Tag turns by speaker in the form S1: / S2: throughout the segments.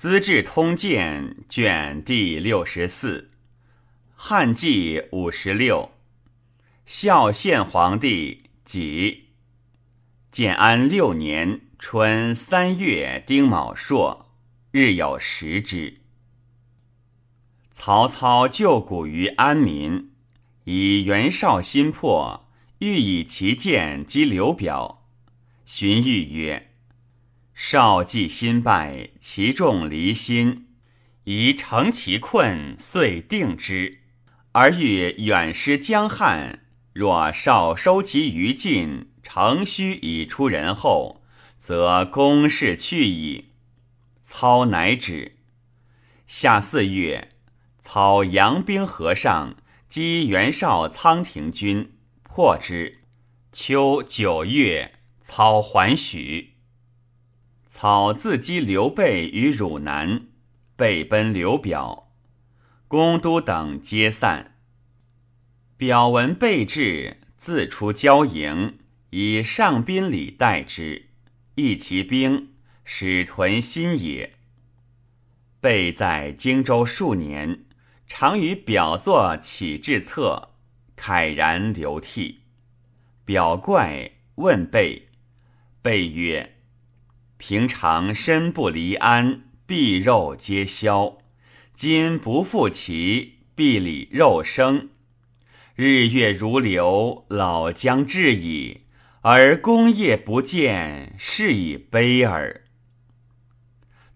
S1: 资治通鉴》卷第六十四，汉纪五十六，孝献皇帝己。建安六年春三月丁卯朔，日有食之。曹操救谷于安民，以袁绍心魄，欲以其剑击刘表。荀彧曰：“少既心败，其众离心，宜乘其困，遂定之。而欲远失江汉，若少收其余尽。”乘虚以出人后，则公事去矣。操乃止。夏四月，操扬兵河上，击袁绍仓亭军，破之。秋九月，操还许。操自击刘备于汝南，备奔刘表，公都等皆散。表闻备至，自出交营。以上宾礼待之，益其兵，使屯新野。备在荆州数年，常与表作启志策，慨然流涕。表怪问备，备曰：“平常身不离鞍，臂肉皆消；今不复其，臂里肉生。日月如流，老将至矣。”而功业不见，是以悲耳。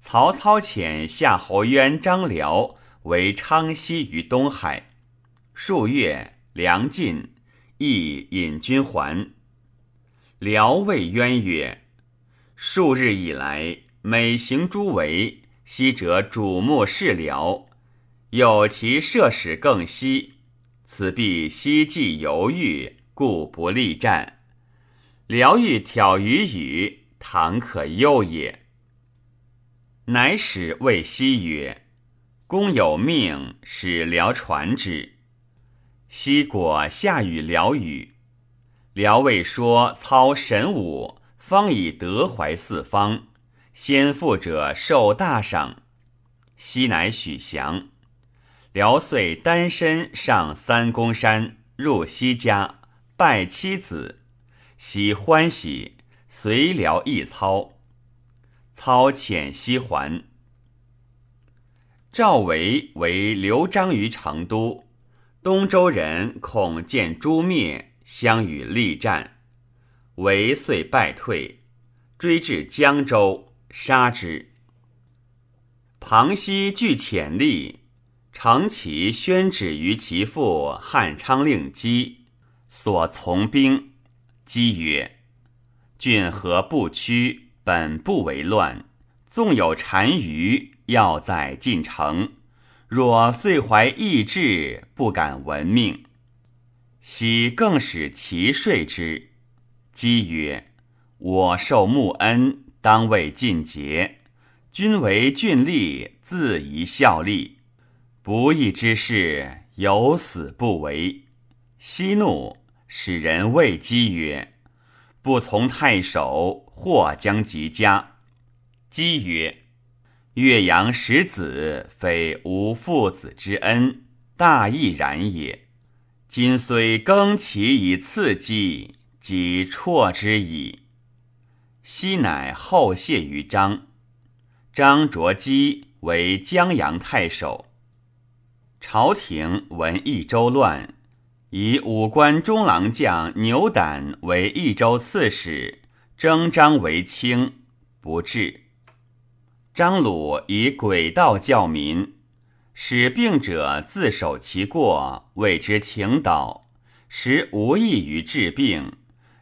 S1: 曹操遣夏侯渊、张辽为昌西于东海，数月，粮尽，亦引军还。辽谓渊曰：“数日以来，每行诸围，昔者瞩目视辽，有其射使更息，此必希冀犹豫，故不力战。”辽欲挑于羽，倘可诱也。乃使谓西曰：“公有命，使辽传之。”西果下与辽语。辽谓说操神武，方以德怀四方，先富者受大赏。西乃许降。辽遂单身上三公山，入西家，拜妻子。喜欢喜，随辽一操。操遣西还。赵维为刘璋于成都，东周人恐见诛灭，相与力战。为遂败退，追至江州，杀之。庞熙据潜力，长其宣旨于其父汉昌令基，所从兵。姬曰：“郡何不屈？本不为乱。纵有单于，要在进城。若遂怀异志，不敢闻命。昔更使其睡之。”姬曰：“我受穆恩，当为尽节。君为俊吏，自宜效力。不义之事，有死不为。”息怒。使人谓姬曰：“不从太守，或将及家。”姬曰：“岳阳使子，非无父子之恩，大义然也。今虽更其以次姬，即辍之矣。”昔乃后谢于张。张卓姬为江阳太守。朝廷闻益州乱。以武官中郎将牛胆为益州刺史，征张为卿，不至。张鲁以诡道教民，使病者自守其过，谓之请导，实无益于治病。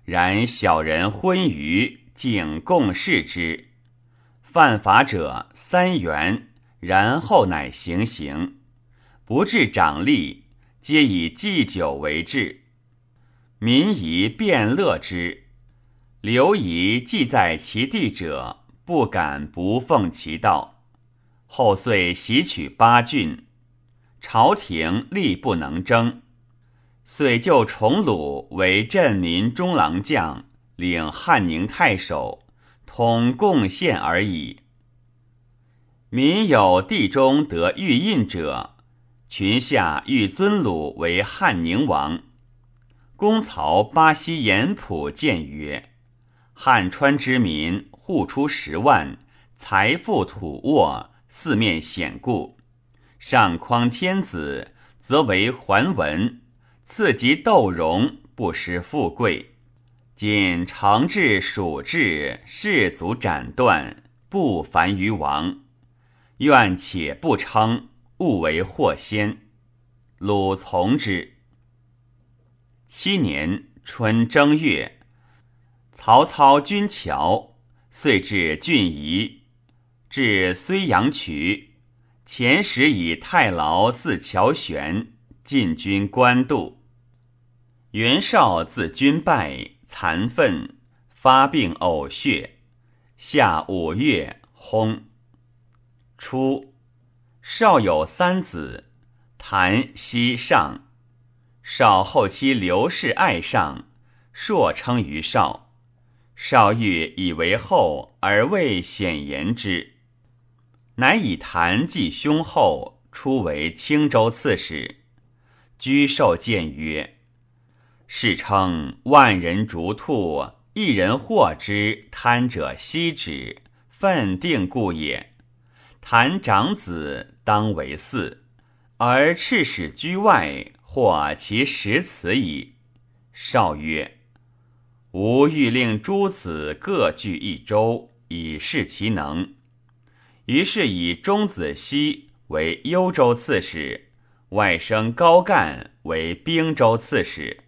S1: 然小人昏愚，竟共视之。犯法者三元，然后乃行刑，不治长吏。皆以祭酒为治，民宜便乐之。刘仪既在其地者，不敢不奉其道。后遂袭取八郡，朝廷力不能争，遂就崇鲁为镇民中郎将，领汉宁太守，统贡献而已。民有地中得玉印者，群下欲尊鲁为汉宁王。公曹巴西严普谏曰：“汉川之民户出十万，财富土沃，四面险固。上匡天子，则为桓文；次及窦融，不失富贵。今承制蜀制，士卒斩断，不凡于王。”愿且不称，勿为祸先。鲁从之。七年春正月，曹操军桥，遂至郡夷，至睢阳渠，前时以太牢自乔玄，进军官渡。袁绍自军败，残愤，发病呕血。下五月，薨。初，少有三子，谭、西、上。少后期刘氏爱上，硕称于少。少欲以为后，而未显言之。乃以谭继兄后，出为青州刺史。居受谏曰：“世称万人逐兔，一人获之，贪者息之，愤定故也。”谈长子当为嗣，而赤使居外，或其实此矣。少曰：“吾欲令诸子各据一州，以示其能。”于是以钟子期为幽州刺史，外甥高干为兵州刺史。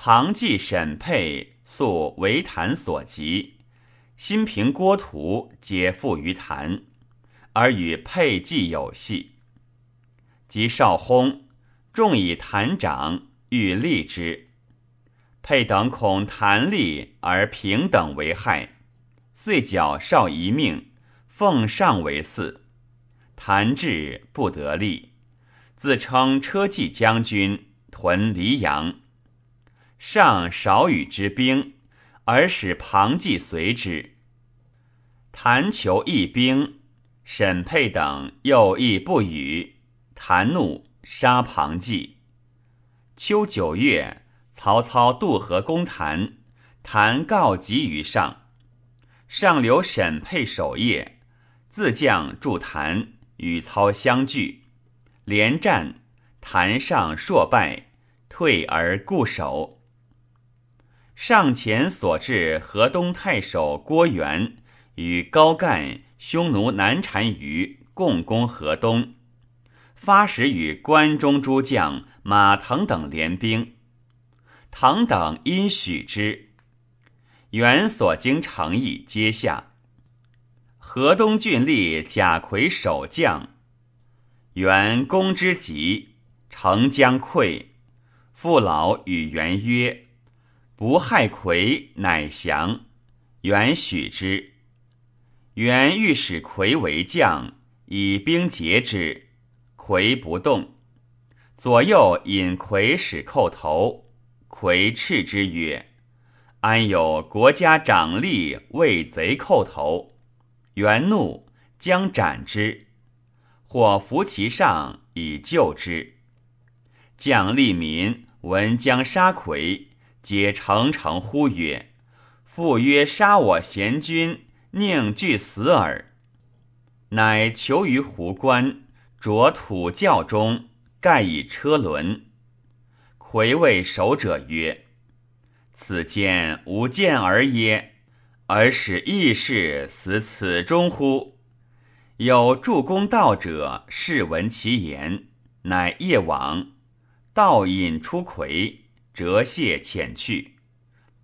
S1: 庞纪、沈佩素为谭所及，新平、郭图皆附于谭。而与沛济有隙。及少薨，众以谭长，欲立之。沛等恐谭立而平等为害，遂缴少一命，奉上为嗣。谭志不得立，自称车骑将军，屯黎阳。上少与之兵，而使庞纪随之。谭求义兵。沈佩等又亦不语，谭怒，杀庞纪。秋九月，曹操渡河攻谭，谭告急于上，上留沈佩守夜，自将助谭，与操相拒，连战，谭上硕败，退而固守。上前所至河东太守郭元与高干。匈奴南单于共攻河东，发使与关中诸将马腾等联兵，腾等因许之。原所经诚意皆下。河东郡吏贾逵守将，原攻之急，城将溃。父老与元曰：“不害魁，乃降。”元许之。元欲使魁为将，以兵截之，魁不动。左右引魁使叩头，魁斥之曰：“安有国家长吏为贼叩头？”元怒，将斩之，或扶其上以救之。将吏民闻将杀魁，皆诚诚呼曰：“父曰杀我贤君。”宁惧死耳，乃囚于湖关，着土窖中，盖以车轮。魁谓守者曰：“此间无见而耶？而使义士死此中乎？”有助公道者，视闻其言，乃夜往，道引出魁，折谢遣去，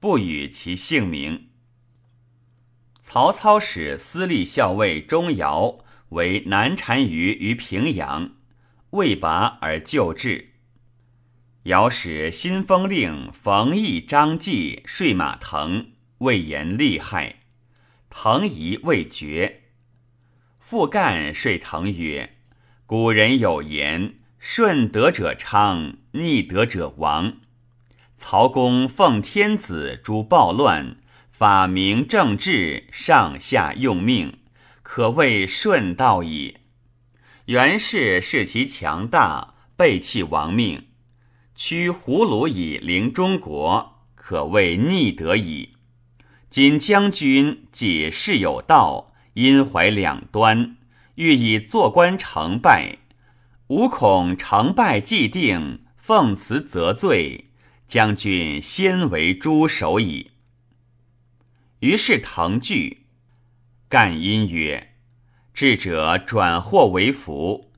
S1: 不与其姓名。曹操使司隶校尉钟繇为南单于于平阳，未拔而就治。尧使新封令冯异、张继睡马腾，未言厉害。腾疑未决。复干说腾曰：“古人有言，顺德者昌，逆德者亡。曹公奉天子诛暴乱。”法明政治，上下用命，可谓顺道矣。袁氏视其强大，背弃亡命，驱胡虏以凌中国，可谓逆德矣。今将军解事有道，因怀两端，欲以坐观成败，吾恐成败既定，奉辞则罪，将军先为诸首矣。于是腾惧，干因曰：“智者转祸为福。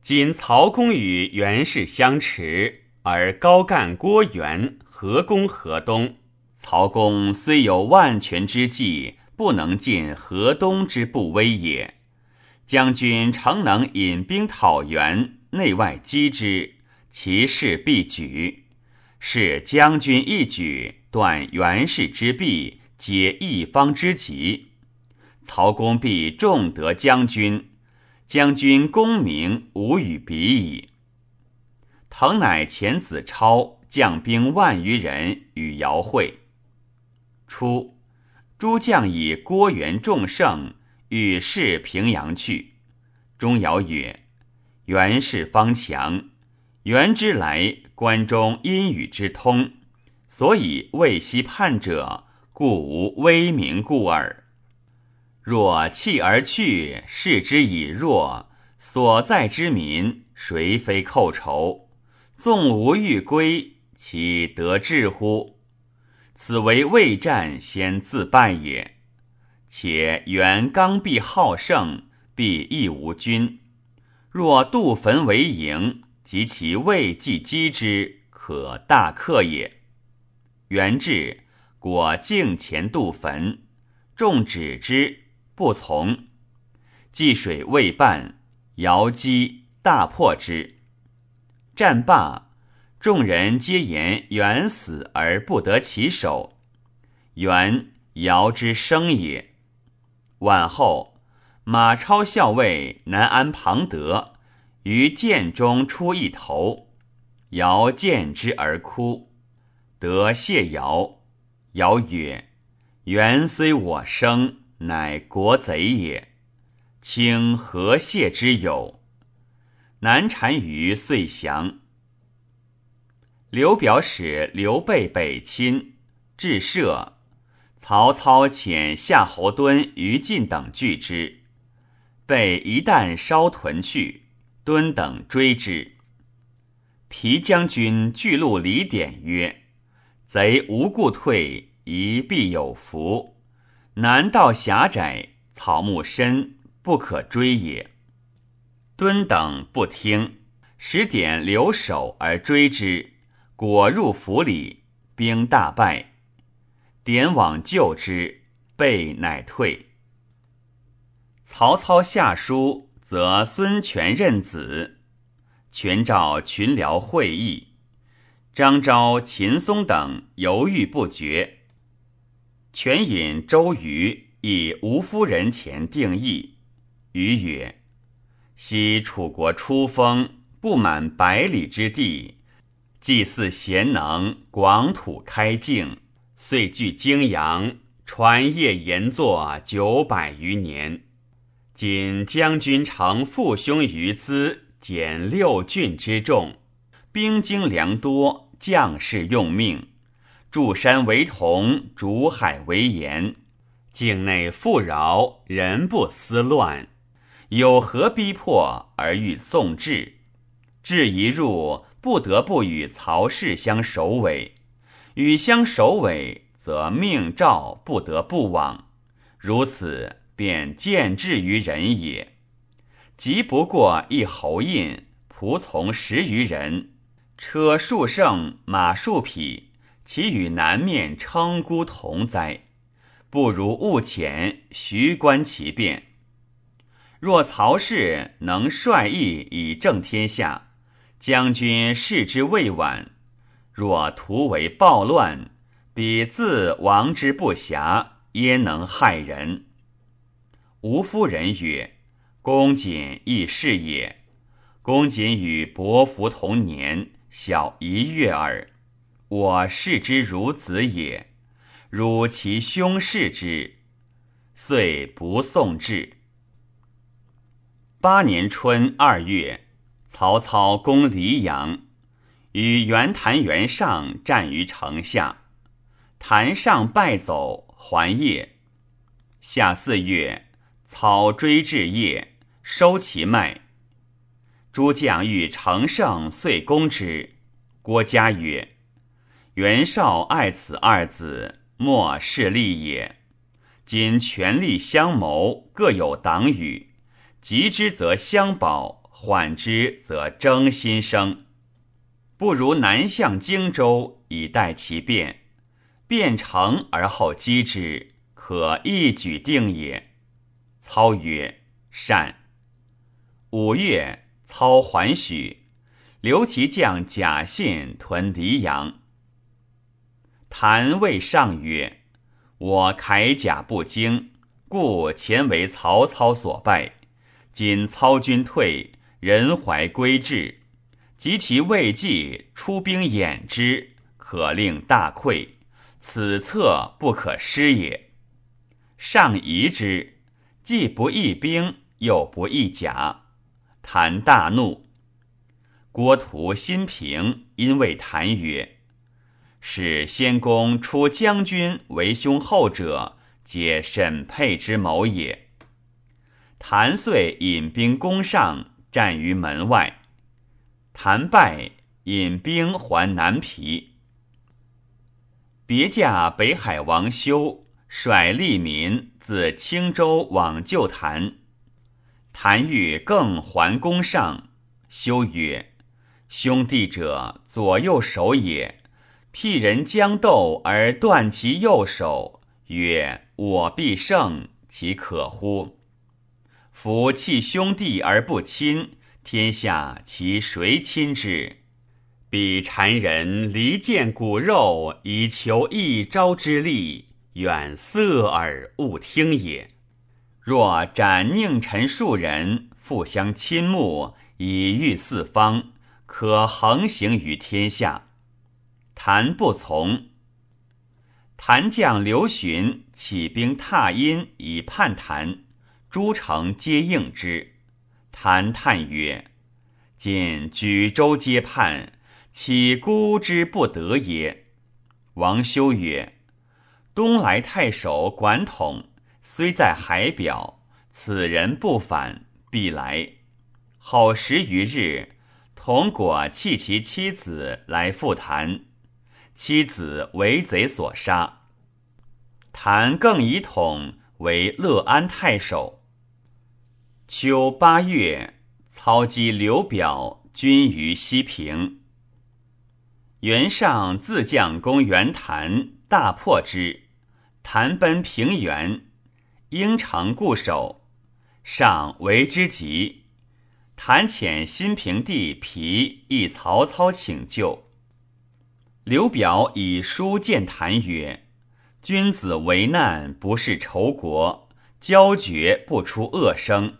S1: 今曹公与袁氏相持，而高干郭元合攻河东。”曹公虽有万全之计，不能尽河东之不危也。将军诚能引兵讨袁，内外击之，其势必举。是将军一举，断袁氏之弊，解一方之急。曹公必重得将军，将军功名无与比矣。腾乃遣子超将兵万余人与姚会。初，诸将以郭元众胜，欲视平阳去。钟繇曰：“袁氏方强，袁之来，关中阴雨之通，所以未西叛者，故无威名故耳。若弃而去，视之以弱，所在之民，谁非寇仇？纵无欲归，其得志乎？”此为未战先自败也。且袁刚愎好胜，必亦无军。若渡汾为营，及其未既击之，可大克也。元至，果径前渡焚，众止之，不从。济水未半，遥击大破之。战罢。众人皆言袁死而不得其首，袁尧之生也。晚后，马超校尉南安庞德于剑中出一头，尧见之而哭，得谢尧。尧曰：“袁虽我生，乃国贼也，卿何谢之有？”南单于遂降。刘表使刘备北侵，至射，曹操遣夏侯惇、于禁等拒之。被一旦烧屯去，敦等追之。皮将军巨鹿李典曰：“贼无故退，一必有伏。南道狭窄，草木深，不可追也。”敦等不听，使典留守而追之。果入府里，兵大败。典往救之，备乃退。曹操下书，则孙权任子。权召群僚会议，张昭、秦松等犹豫不决。权引周瑜以吴夫人前定义。瑜曰：“昔楚国初封，不满百里之地。”祭祀贤能，广土开境，遂据泾阳，传业延作九百余年。今将军乘父兄于资，减六郡之众，兵精粮多，将士用命，筑山为铜，筑海为盐，境内富饶，人不思乱，有何逼迫而欲送至？至一入。不得不与曹氏相首尾，与相首尾，则命诏不得不往。如此，便见志于人也。即不过一侯印，仆从十余人，车数乘，马数匹，其与南面称孤同哉？不如勿遣，徐观其变。若曹氏能率义以正天下。将军视之未晚，若图为暴乱，彼自亡之不暇，焉能害人？吴夫人曰：“公瑾亦是也。公瑾与伯服同年，小一月耳。我视之如子也。汝其兄视之，遂不送至。八年春二月，曹操攻黎阳，与袁谭、袁尚战于城下，谭上败走，还邺。夏四月，操追至夜，收其脉。诸将欲乘胜，遂攻之。郭嘉曰：“袁绍爱此二子，莫是利也。今权力相谋，各有党羽，急之则相保，缓之则争心生。不如南向荆州，以待其变。变成而后击之，可一举定也。”操曰：“善。”五月。操还许，留其将贾信屯黎阳。谭谓上曰：“我铠甲不精，故前为曹操所败。今操军退，人怀归至，及其未济，出兵掩之，可令大溃。此策不可失也。上疑之，既不义兵，又不义甲。”谭大怒，郭图、心平因为谭曰：“使先公出将军为兄后者，皆沈沛之谋也。”谭遂引兵攻上，战于门外。谭败，引兵还南皮。别驾北海王修率利民自青州往救谭。谭欲更还攻上，修曰：“兄弟者，左右手也。辟人将斗而断其右手，曰：我必胜，其可乎？夫弃兄弟而不亲，天下其谁亲之？彼谗人离间骨肉以求一朝之利，远色耳勿听也。”若斩宁臣数人，复相亲慕，以御四方，可横行于天下。谭不从。谭将刘询起兵踏阴以叛谭，诸城皆应之。谭叹曰：“今举州皆叛，岂孤之不得也？”王修曰：“东莱太守管统。”虽在海表，此人不反，必来。后十余日，同果弃其妻子来复谈，妻子为贼所杀。谭更以统为乐安太守。秋八月，操击刘表军于西平。袁尚自将攻袁谭，大破之。谭奔平原。应城固守，上为之急。谭遣新平弟皮诣曹操请救。刘表以书见谭曰：“君子为难，不是仇国，交绝不出恶声。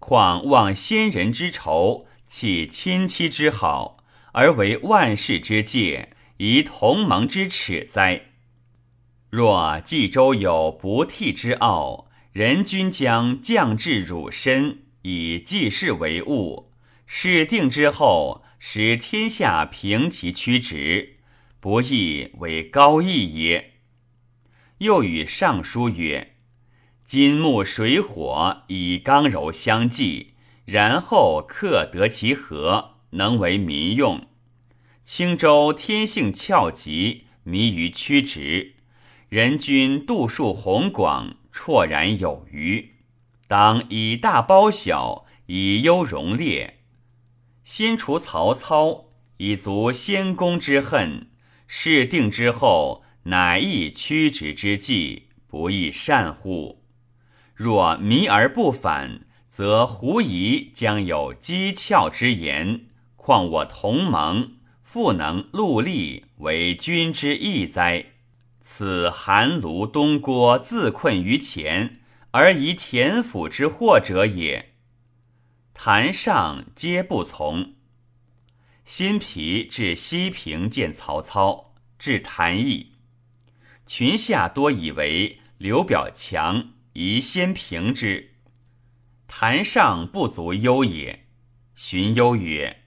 S1: 况忘先人之仇，弃亲戚之好，而为万世之戒，以同盟之耻哉？”若冀州有不替之傲，人君将降至汝身，以济世为务。事定之后，使天下平其曲直，不亦为高义也？又与尚书曰：“金木水火以刚柔相济，然后克得其和，能为民用。青州天性峭急，迷于曲直。”人君度数宏广，绰然有余。当以大包小，以优容劣。先除曹操，以足先公之恨。事定之后，乃亦屈直之计，不亦善乎？若迷而不反，则狐疑将有讥诮之言。况我同盟，复能戮力，为君之义哉？此韩卢东郭自困于前，而疑田府之祸者也。谭上皆不从。辛毗至西平见曹操，至谭邑，群下多以为刘表强，宜先平之。坛上不足忧也。荀攸曰：“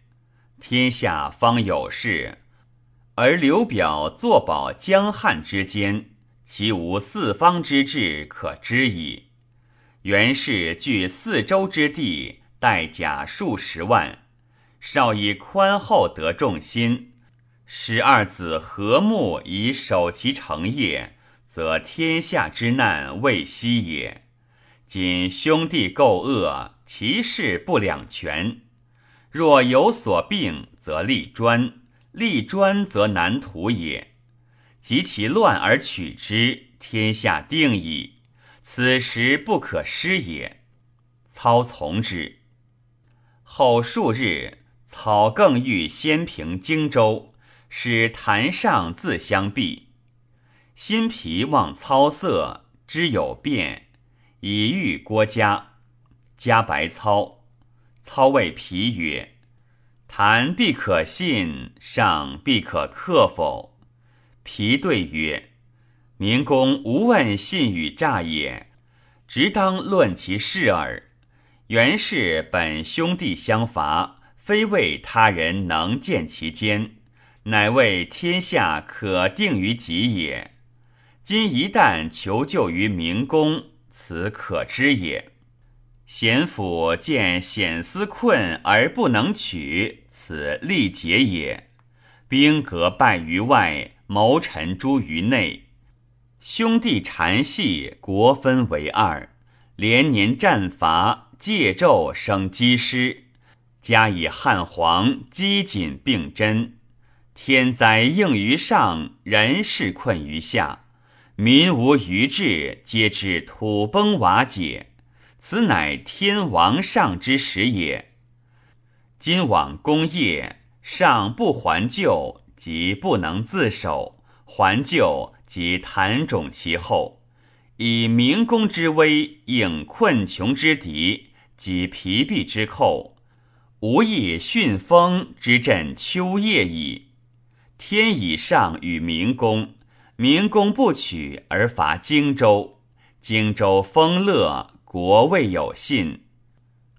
S1: 天下方有事，而刘表坐保江汉之间，其无四方之志可知矣。袁氏据四周之地，带甲数十万，少以宽厚得众心，使二子和睦以守其成业，则天下之难未息也。今兄弟构恶，其势不两全。”若有所病，则立专；立专则难图也。及其乱而取之，天下定矣。此时不可失也。操从之。后数日，操更欲先平荆州，使坛上自相避。辛毗望操色，知有变，以遇郭嘉。嘉白操。操谓皮曰：“谈必可信，上必可克否？”皮对曰：“明公无问信与诈也，直当论其事耳。原氏本兄弟相伐，非为他人能见其间，乃为天下可定于己也。今一旦求救于明公，此可知也。”贤府见险思困而不能取，此力竭也。兵革败于外，谋臣诛于内，兄弟缠系，国分为二，连年战伐，借纣生积师，加以汉皇积谨并真，天灾应于上，人事困于下，民无余志，皆至土崩瓦解。此乃天王上之时也。今往功业，上不还旧，即不能自守；还旧，即弹种其后。以明公之威，应困穷之敌，及疲弊之寇，无以徇风之振秋夜矣。天以上与明公，明公不取而伐荆州，荆州丰乐。国未有信，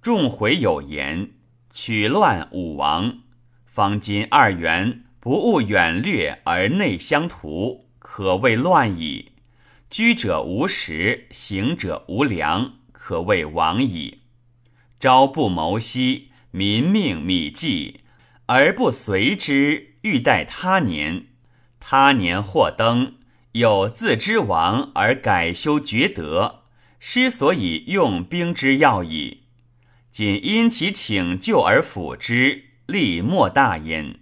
S1: 众回有言，取乱武王。方今二元不务远略而内相图，可谓乱矣。居者无食，行者无粮，可谓亡矣。朝不谋夕，民命米计，而不随之，欲待他年。他年或登，有自知亡而改修厥德。师所以用兵之要矣，仅因其请救而辅之，利莫大焉。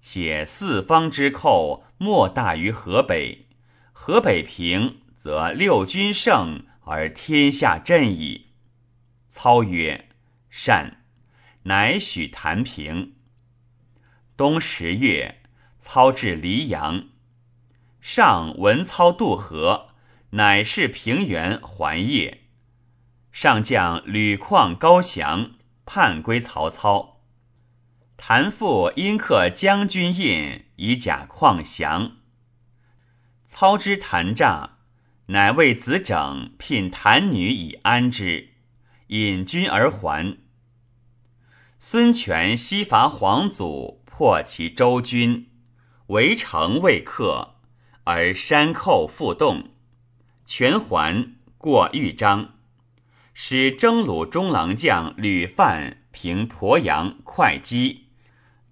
S1: 且四方之寇莫大于河北，河北平，则六军胜而天下振矣。操曰：“善。”乃许谈平。冬十月，操至黎阳，上闻操渡河。乃是平原还业，上将吕旷、高翔叛归曹操。谭父因刻将军印，以假旷降。操之谭诈，乃为子整聘谭女以安之，引军而还。孙权西伐黄祖，破其周军，围城未克，而山寇复动。全还过豫章，使征虏中郎将吕范平鄱阳、会稽，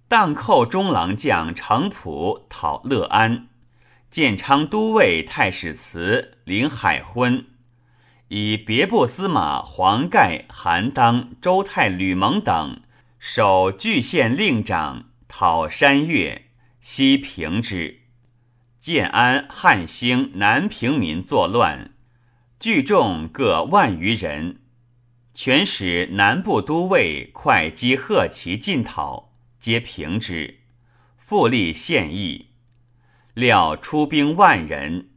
S1: 荡寇中郎将程普讨乐安，建昌都尉太史慈领海昏，以别部司马黄盖、韩当、周泰、吕蒙等守巨县令长，讨山岳，西平之。建安、汉兴、南平民作乱，聚众各万余人。全使南部都尉会稽贺齐进讨，皆平之。复立县邑，料出兵万人，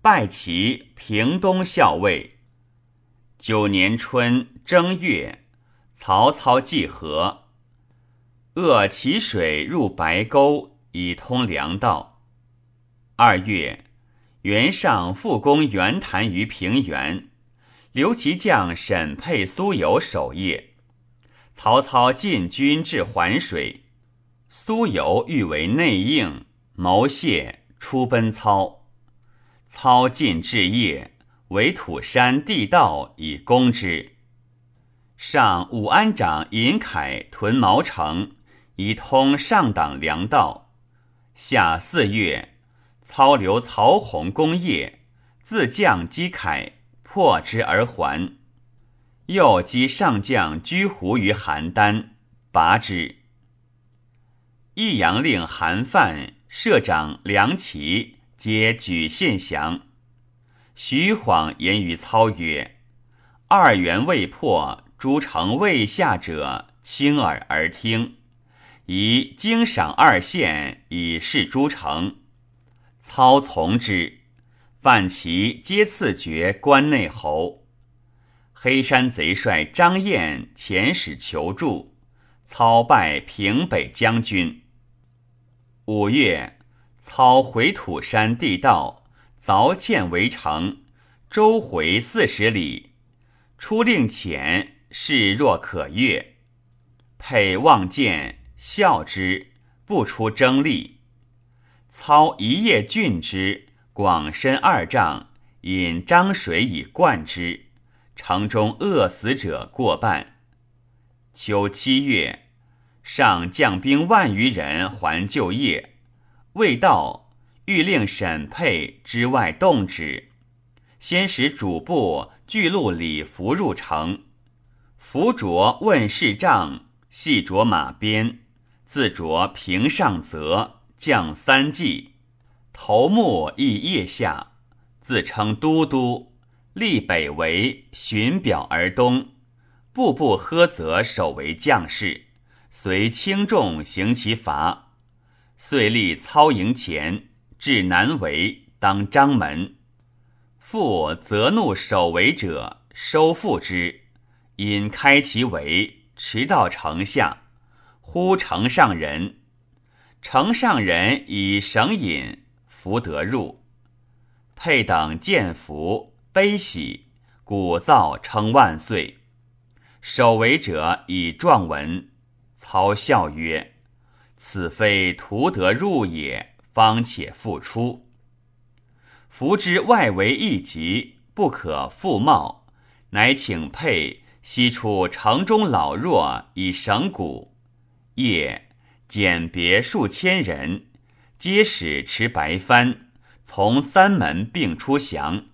S1: 拜齐平东校尉。九年春正月，曹操济河，扼其水入白沟，以通粮道。二月，袁尚复攻袁谭于平原，留其将沈沛、苏有守业。曹操进军至环水，苏有欲为内应，谋谢出奔操。操进至业，为土山地道以攻之。上武安长尹凯屯毛城，以通上党粮道。下四月，操留曹洪攻业，自将击凯，破之而还。又击上将居胡于邯郸，拔之。益阳令韩范、社长梁齐皆举献降。徐晃言于操曰：“二元未破。”诸城未下者，轻耳而听。宜经赏二县，以示诸城。操从之。范齐皆赐爵关内侯。黑山贼帅张燕遣使求助，操拜平北将军。五月，操回土山地道，凿堑围城，周回四十里，出令遣。示若可悦，沛望见，笑之，不出征力。操一夜郡之，广深二丈，引漳水以灌之。城中饿死者过半。秋七月，上将兵万余人还就业，未到，欲令沈沛之外动之，先使主簿巨鹿礼服入城。伏着问事帐，系着马鞭，自着平上泽，将三骑，头目亦腋下，自称都督，立北围，寻表而东，步步呵责守为将士，随轻重行其罚。遂立操营前，至南围，当张门。复责怒守围者，收复之。因开其围，驰到城下，呼城上人。城上人以绳引，福得入。沛等见福，悲喜，鼓噪称万岁。守围者以状文。操笑曰：“此非图得入也，方且复出。夫之外围一急，不可复冒，乃请沛。”西出城中老弱以绳鼓，夜简别数千人，皆使持白帆，从三门并出降。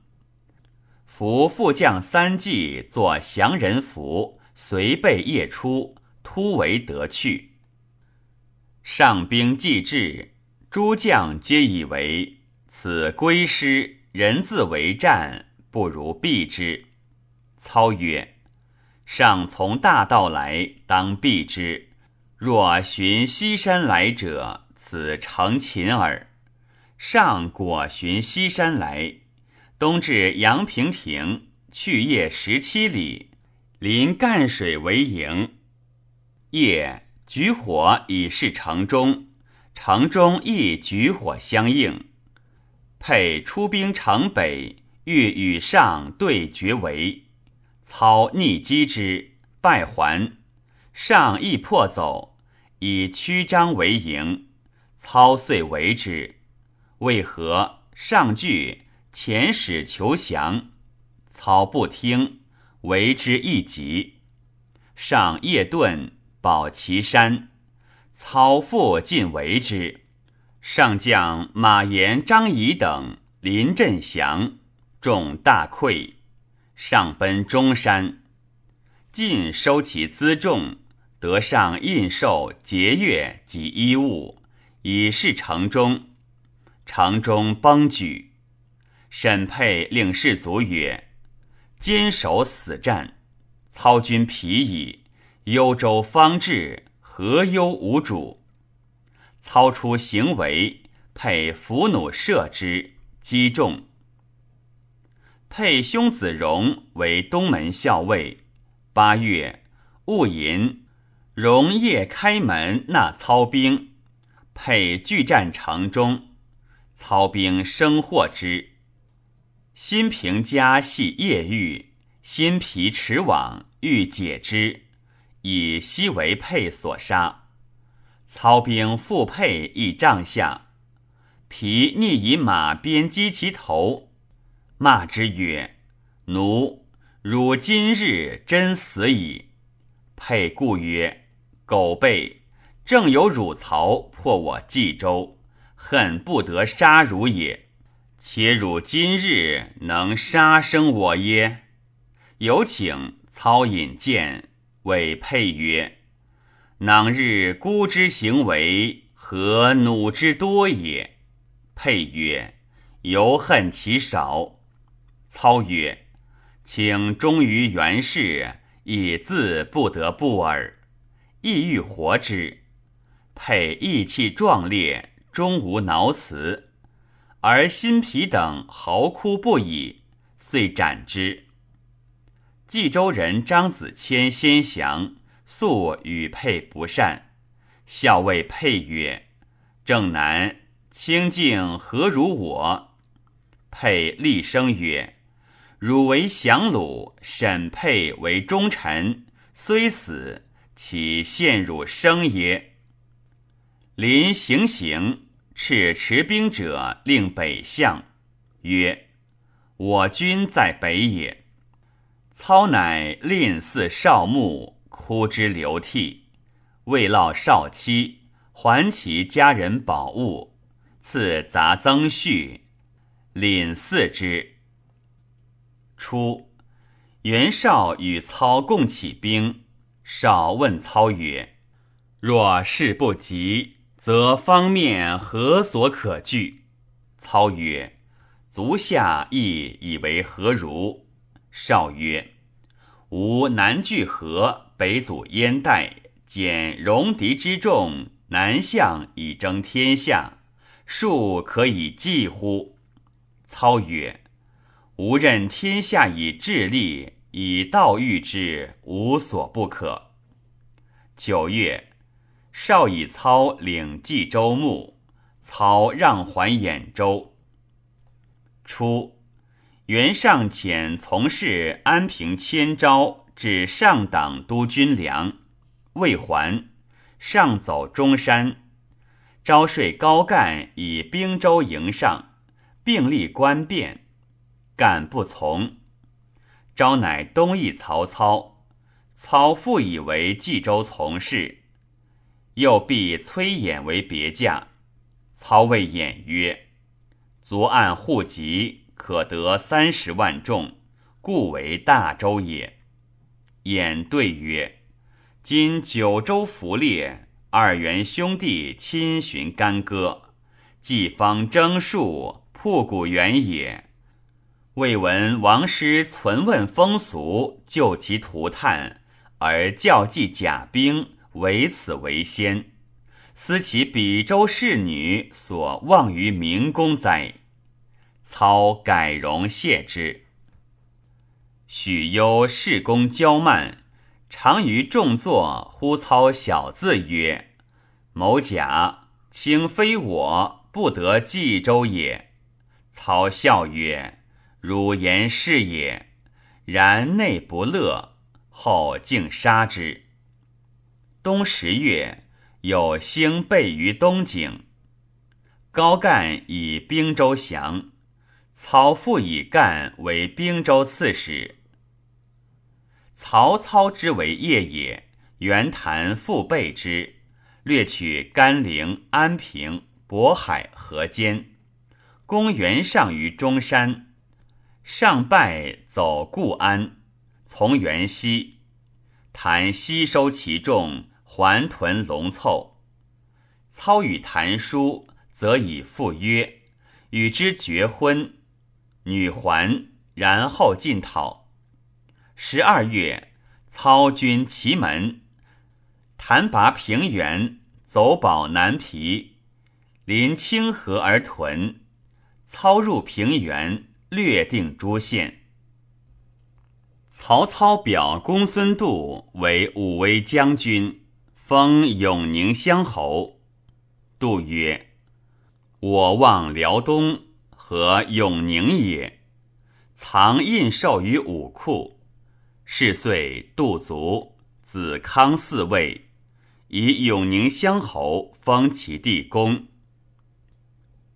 S1: 伏副将三骑作降人符，随备夜出，突围得去。上兵既至，诸将皆以为此归师，人自为战，不如避之。操曰。上从大道来，当避之；若寻西山来者，此成擒耳。上果寻西山来，东至阳平亭，去夜十七里，临赣水为营。夜举火以示城中，城中亦举火相应。沛出兵城北，欲与上对决围。操逆击之，败还。上亦破走，以曲张为营。操遂为之。为何上惧？遣使求降。操不听，为之一急。上夜遁，保其山。操复进为之。上将马延、张仪等临阵降，众大溃。上奔中山，尽收其辎重，得上印绶、节钺及衣物，以示城中。城中崩举。沈沛令士卒曰：“坚守死战，操军疲矣。幽州方至，何忧无主？”操出行为，沛伏弩射之，击中。沛兄子荣为东门校尉。八月，戊寅，荣夜开门纳操兵。配拒战城中，操兵生获之。新平家系夜狱，心皮持往，欲解之，以西为沛所杀。操兵复沛一帐下，皮逆以马鞭击其头，骂之曰：“奴，汝今日真死矣。”沛故曰：“苟备，正有汝曹破我冀州，恨不得杀汝也。且汝今日能杀生我耶？”有请操引剑，谓沛曰：“囊日孤之行为，何弩之多也？”配曰：“犹恨其少。”操曰：“请忠于袁氏，以自不得不耳。意欲活之。”沛意气壮烈，终无挠辞，而辛毗等嚎哭不已，遂斩之。冀州人张子谦先降，素与沛不善。校尉沛曰：“正南清净何如我？”沛厉声曰：“汝为降虏，沈沛为忠臣，虽死，岂陷入生耶？”临行刑，敕持兵者令北向，曰：“我军在北也。”操乃吝似少牧，哭之流涕，未落少妻，还其家人宝物，赐杂增恤，吝祀之。初，袁绍与操共起兵，少问操曰：“若事不急，则方面何所可惧？”操曰：“足下亦以为何如？”少曰：“吾南拒河，北阻燕代，减戎狄之众，南向以争天下，庶可以济乎？”操曰：“吾任天下以智力，以道御之，无所不可。”九月，少以操领冀州牧，操让还兖州。初。袁尚遣从事安平千招至上党督军粮，未还，上走中山，招税高干以兵州迎上，并立官变，干不从，招乃东邑曹操，操复以为冀州从事，又必崔琰为别驾，操谓偃曰：“昨按户籍。”可得三十万众，故为大州也。偃对曰：“今九州伏列，二元兄弟亲寻干戈，既方征戍，铺谷原也。未闻王师存问风俗，就其涂炭，而教济甲兵，唯此为先。思其比州侍女所望于明公哉？”操改容谢之。许攸事功骄慢，常于众坐呼操小字曰：“某甲，卿非我，不得冀州也。”操笑曰：“汝言是也。”然内不乐，后竟杀之。冬十月，有星备于东井，高干以兵州降。曹复以干为兵州刺史。曹操之为业也，袁谭复备之，略取甘陵、安平、渤海、河间，公元上于中山。上拜，走固安，从袁西。谭吸收其众，还屯龙凑。操与谭书，则以赴约，与之绝婚。女还，然后进讨。十二月，操军祁门，谭拔平原，走保南皮，临清河而屯。操入平原，略定诸县。曹操表公孙度为武威将军，封永宁乡侯。度曰：“我望辽东。”和永宁也，藏印绶于武库，是岁杜卒，子康嗣位，以永宁乡侯封其弟公。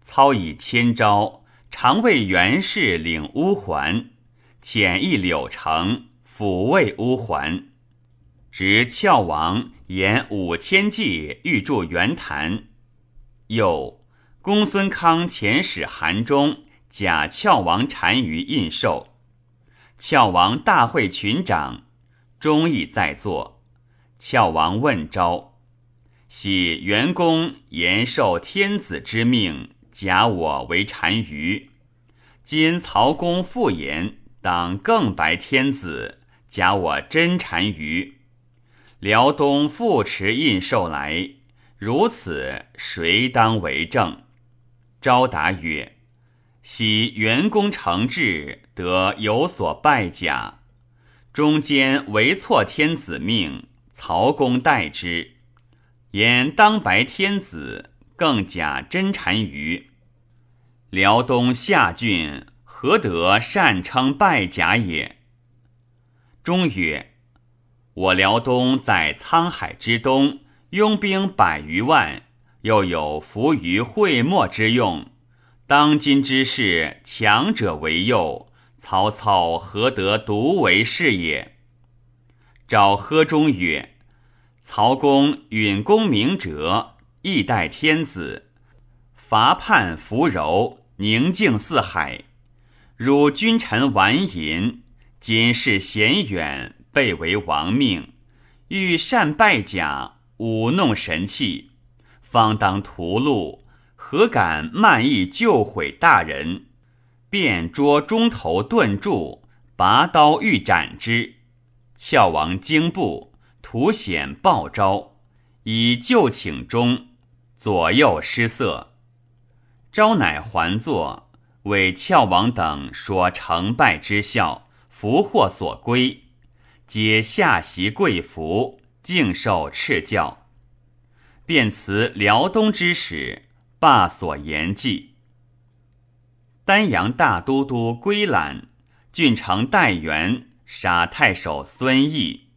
S1: 操以千招，常为袁氏领乌桓，遣一柳城抚慰乌桓。执翘王言五千骑欲助袁谭，又公孙康遣使韩中假翘王单于印绶。翘王大会群长，忠义在座。翘王问昭：喜元公言受天子之命，假我为单于。今曹公复言，当更白天子，假我真单于。辽东复持印绶来，如此谁当为政？昭答曰：“昔元公承制，得有所败甲，中间违错天子命，曹公代之，言当白天子，更假真单于。辽东下郡何得善称败甲也？”中曰。我辽东在沧海之东，拥兵百余万，又有伏于会墨之用。当今之事，强者为右，曹操何得独为是也？赵喝中曰：“曹公允公明哲，义代天子，伐叛扶柔，宁静四海。汝君臣顽淫，今世险远。”被为亡命，欲善败甲，舞弄神器，方当屠戮，何敢慢意救毁大人？便捉中头顿柱，拔刀欲斩之。翘王惊怖，图显报招，以就请中，左右失色。昭乃还坐，为翘王等说成败之效，福祸所归。皆下席跪服，敬受敕教，便辞辽东之使，罢所言记。丹阳大都督归览，郡城代元杀太守孙毅，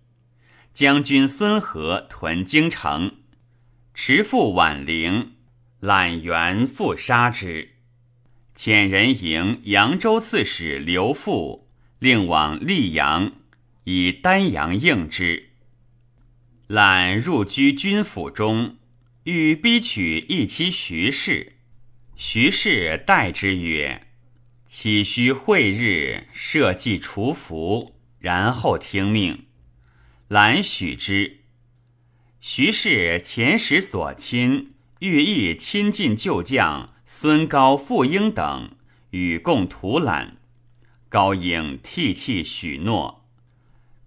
S1: 将军孙和屯京城，持父挽灵，览元复杀之，遣人迎扬州刺史刘复，令往溧阳。以丹阳应之，览入居军府中，欲逼取一妻徐氏。徐氏代之曰：“岂须会日设计除服，然后听命。”览许之。徐氏前时所亲，欲意亲近旧将孙高、傅婴等，与共图览。高颖涕泣许诺。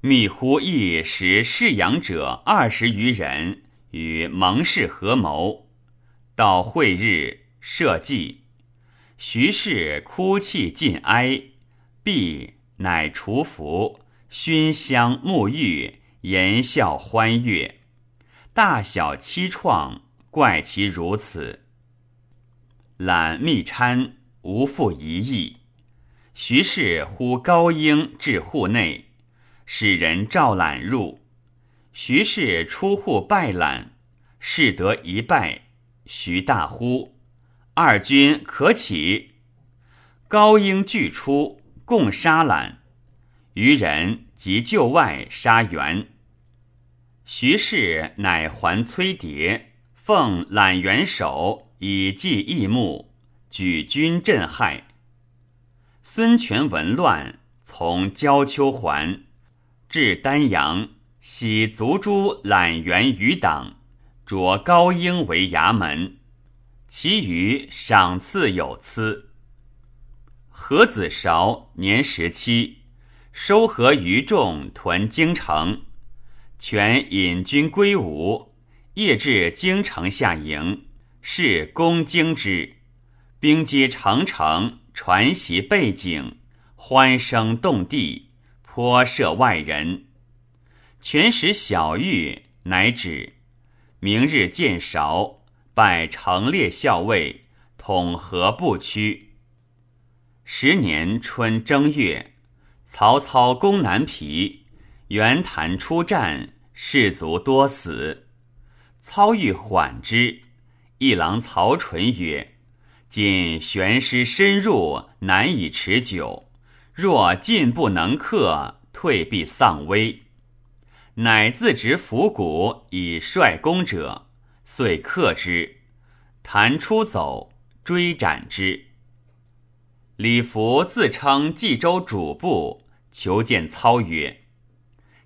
S1: 密呼一时侍养者二十余人，与蒙氏合谋。到会日设祭，徐氏哭泣尽哀，毕乃除服，熏香沐浴，言笑欢悦。大小七创，怪其如此。览密参无复一意。徐氏呼高英至户内。使人召览入，徐氏出户拜览，士得一拜。徐大呼：“二军可起！”高英俱出，共杀览。余人即就外杀元。徐氏乃还崔蝶，奉览元首以祭义穆，举军镇害。孙权闻乱，从焦丘还。至丹阳，喜族诸揽元余党，着高英为衙门，其余赏赐有赐。何子韶年十七，收合余众屯京城，全引军归吴，夜至京城下营，是攻京之，兵皆成城，传檄背景，欢声动地。颇涉外人，全使小玉，乃止。明日见韶，拜成列校尉，统合部曲。十年春正月，曹操攻南皮，袁谭出战，士卒多死。操欲缓之，一郎曹纯曰：“今玄师深入，难以持久。若进不能克，退必丧威。”乃自执斧骨以率攻者，遂克之。谭出走，追斩之。李福自称冀州主簿，求见操曰：“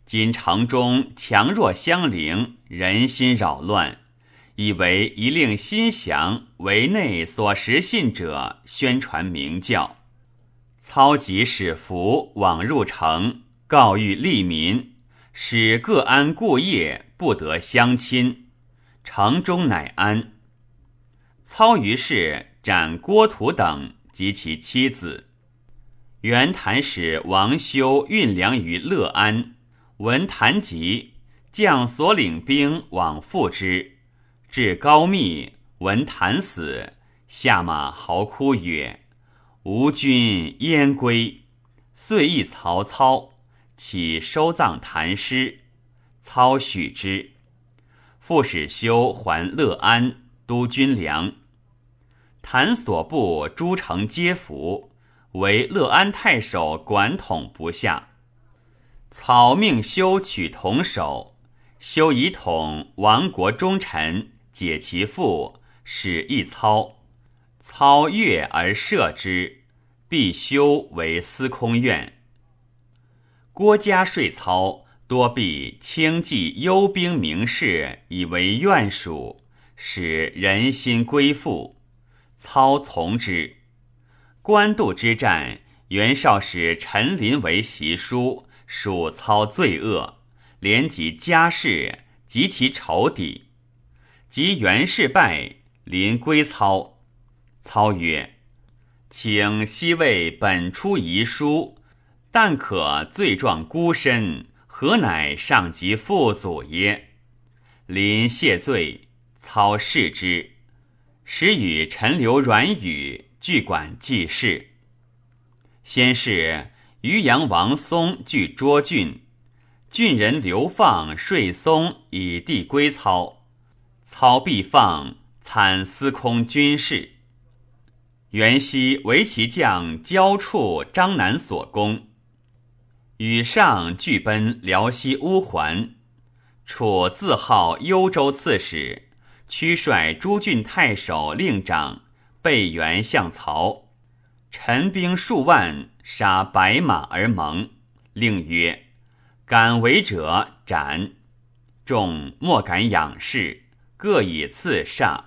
S1: 今城中强弱相邻，人心扰乱，以为一令心降，为内所识信者，宣传明教。操即使符往入城，告谕利民。”使各安故业，不得相亲。城中乃安。操于是斩郭图等及其妻子。袁谭使王修运粮于乐安，闻谭疾，将所领兵往赴之。至高密，闻谭死，下马嚎哭曰：“吾君焉归？”遂诣曹操。起收葬谭师，操许之。复使修还乐安，督军粮。谭所部诸城皆服，唯乐安太守管统不下。操命修取同守，修以统亡国忠臣，解其父，使一操。操悦而射之，必修为司空院。郭嘉税操多避轻济幽兵名士以为怨属，使人心归附。操从之。官渡之战，袁绍使陈琳为袭书，属操罪恶，连及家事及其仇敌。及袁氏败，临归操。操曰：“请西魏本出遗书。”但可罪状孤身，何乃上级父祖耶？临谢罪，操视之，时与陈留阮宇俱管记事。先是渔阳王松据涿郡，郡人流放税松以地归操，操必放参司空军事。袁熙为其将交处张南所攻。与上俱奔辽西乌桓，楚自号幽州刺史，驱率诸郡太守、令长备援向曹。陈兵数万，杀白马而盟。令曰：“敢为者斩。”众莫敢仰视，各以赐煞。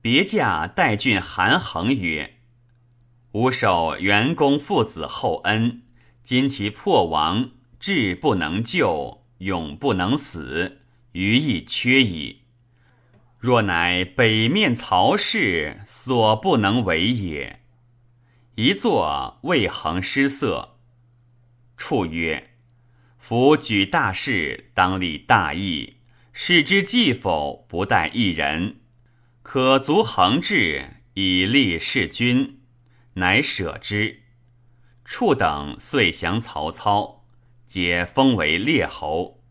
S1: 别驾代郡韩衡曰：“吾受元公父子厚恩。”今其破亡，志不能救，永不能死，余亦缺矣。若乃北面曹氏，所不能为也。一坐未恒失色。处曰：“夫举大事，当立大义。事之既否，不待一人，可足恒志，以立事君。”乃舍之。处等遂降曹操，皆封为列侯。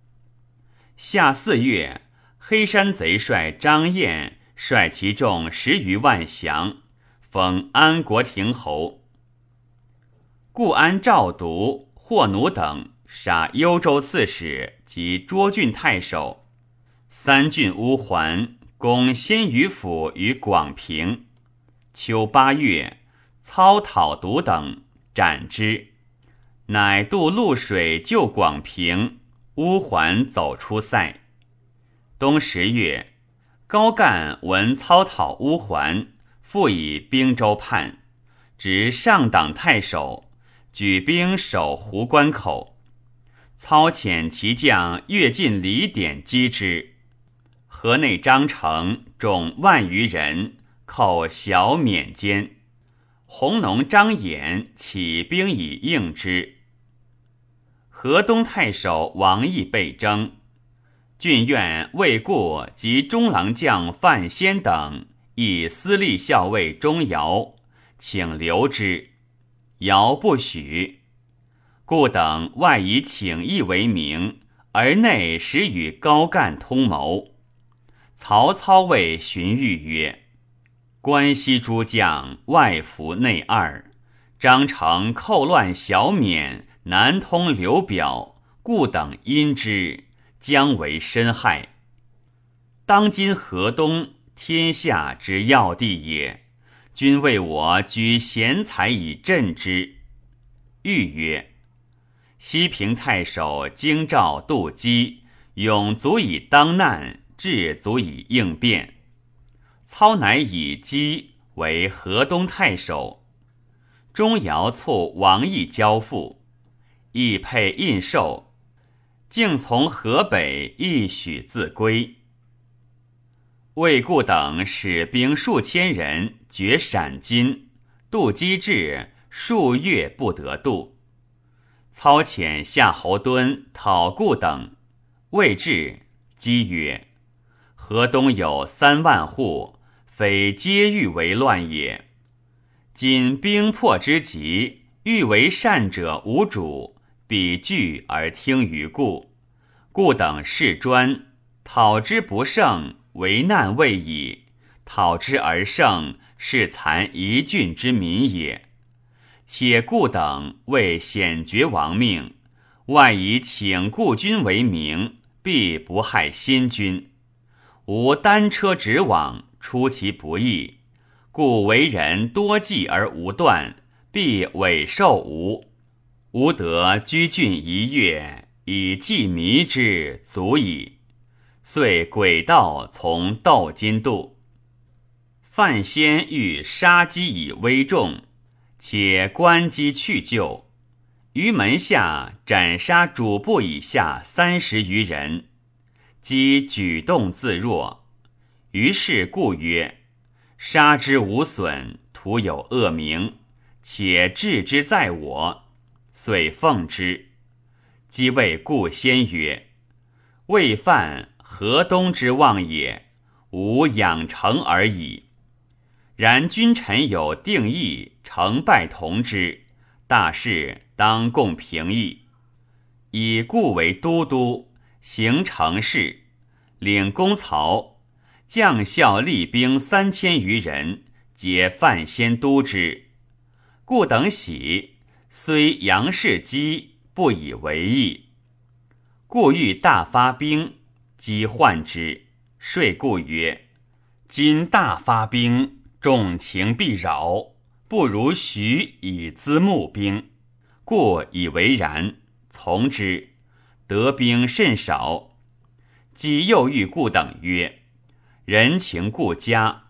S1: 夏四月，黑山贼帅张燕率其众十余万降，封安国亭侯。故安赵独、霍奴等杀幽州刺史及涿郡太守，三郡乌桓，攻新余府于广平。秋八月，操讨独等。斩之，乃渡潞水救广平，乌桓走出塞。冬十月，高干闻操讨乌桓，复以兵州叛，执上党太守，举兵守湖关口。操遣其将越进李典击之，河内张成众万余人，寇小缅间。弘农张衍起兵以应之。河东太守王毅被征，郡院魏固及中郎将范先等以私立校尉钟繇，请留之，繇不许。故等外以请义为名，而内实与高干通谋。曹操谓荀彧曰：“关西诸将外服内二，张成寇乱小免，南通刘表，故等因之，将为深害。当今河东，天下之要地也，君为我举贤才以镇之。”彧曰：“西平太守京兆杜基，勇足以当难。”志足以应变，操乃以姬为河东太守。钟繇促王毅交付，亦配印绶，竟从河北一许自归。魏固等使兵数千人绝陕津，渡机至数月不得渡。操遣夏侯惇讨固等，未至，姬曰。河东有三万户，非皆欲为乱也。今兵破之急，欲为善者无主，必惧而听于故。故等事专，讨之不胜，为难未矣；讨之而胜，是残一郡之民也。且故等为显绝亡命，外以请故君为名，必不害新君。吾单车直往，出其不意，故为人多计而无断，必委受吾。吾得居郡一月，以计迷之，足矣。遂诡道从窦金渡。范先欲杀鸡以威众，且观机去救，于门下斩杀主簿以下三十余人。即举动自若，于是故曰：“杀之无损，徒有恶名，且治之在我。”遂奉之。即谓故先曰：“未犯河东之望也，吾养成而已。然君臣有定义，成败同之，大事当共平议。以故为都督。”行成事，领功曹，将校立兵三千余人，皆范先都之。故等喜，虽杨氏基不以为意。故欲大发兵，即患之。说故曰：“今大发兵，众情必扰，不如徐以资募兵。”故以为然，从之。得兵甚少，即又欲故等曰：“人情故佳，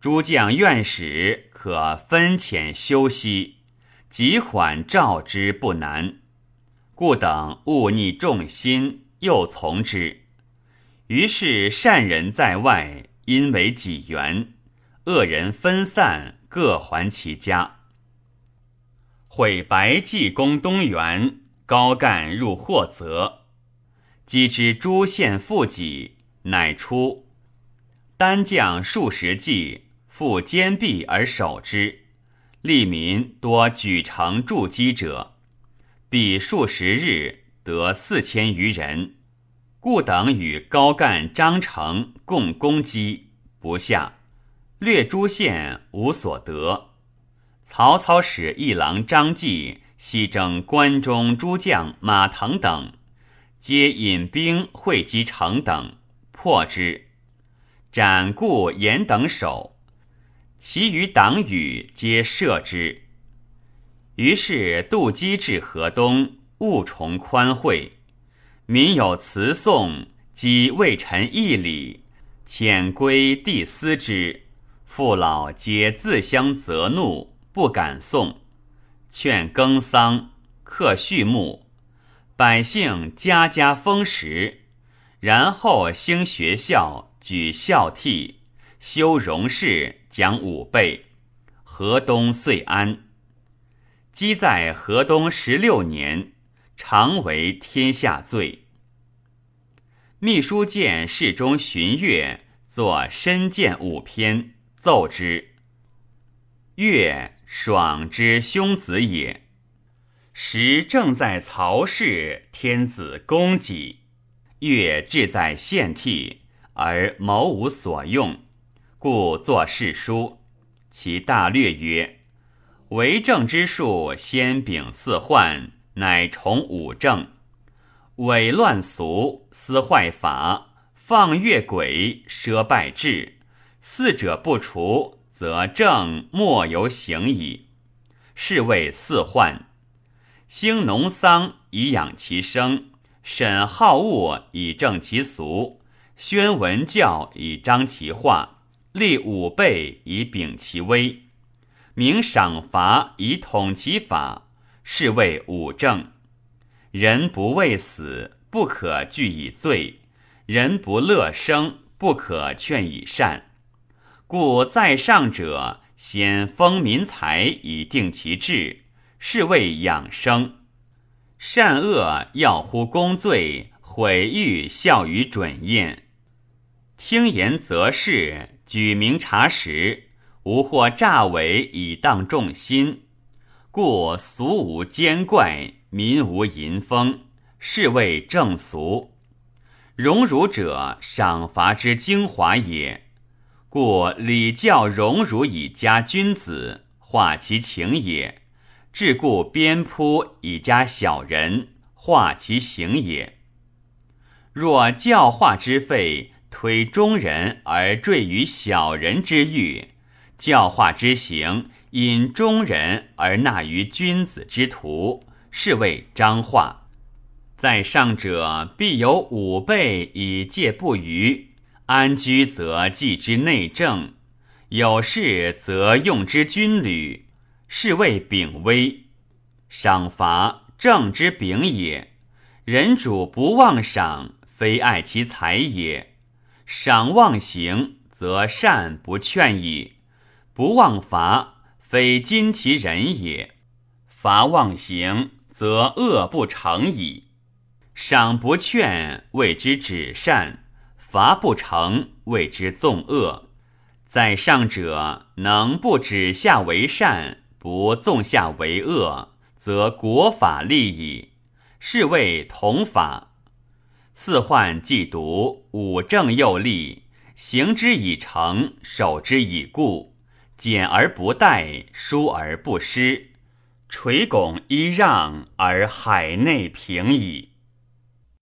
S1: 诸将愿使可分遣休息，急缓召之不难。故等勿逆众心，又从之。于是善人在外，因为己缘；恶人分散，各还其家。毁白济公东原。”高干入霍泽，击之诸县负己，乃出。单将数十骑，复坚壁而守之。利民多举城筑基者，彼数十日得四千余人。故等与高干、张成共攻击，不下，略诸县无所得。曹操使一郎张继。西征关中诸将马腾等，皆引兵会稽城等，破之，斩固严等首，其余党羽皆射之。于是渡击至河东，物重宽惠，民有辞颂，即为臣义礼，遣归帝思之。父老皆自相责怒，不敢送。劝耕桑，克畜牧，百姓家家丰实。然后兴学校，举孝悌，修容事，讲武备。河东遂安。积在河东十六年，常为天下罪。秘书见侍中荀悦作深谏五篇，奏之。悦。爽之兄子也。时正在曹氏，天子供给，月志在献替，而谋无所用，故作世书。其大略曰：为政之术，先秉四患，乃崇五政。伪乱俗，私坏法，放越轨，奢败志，四者不除，则政莫由行矣。是谓四患。兴农桑以养其生，审好恶以正其俗，宣文教以彰其化，立武备以秉其威，明赏罚以统其法，是谓五正。人不畏死，不可惧以罪；人不乐生，不可劝以善。故在上者，先丰民财以定其志。是谓养生，善恶要乎公罪，毁誉效于准验。听言则事，举明察实，无或诈伪以荡众心。故俗无奸怪，民无淫风，是谓正俗。荣辱者，赏罚之精华也。故礼教荣辱以加君子，化其情也。桎故鞭扑以加小人，化其行也。若教化之废，推中人而坠于小人之欲；教化之行，引中人而纳于君子之徒，是谓彰化。在上者，必有五备以戒不虞；安居则继之内政，有事则用之军旅。是谓秉威，赏罚正之秉也。人主不忘赏，非爱其才也；赏忘行，则善不劝矣；不忘罚，非今其人也。罚妄行，则恶不成矣。赏不劝，谓之止善；罚不成，谓之纵恶。在上者，能不止下为善。不纵下为恶，则国法利矣。是谓同法。四患既独，五正又立。行之以诚，守之以固。简而不殆，疏而不失。垂拱揖让，而海内平矣。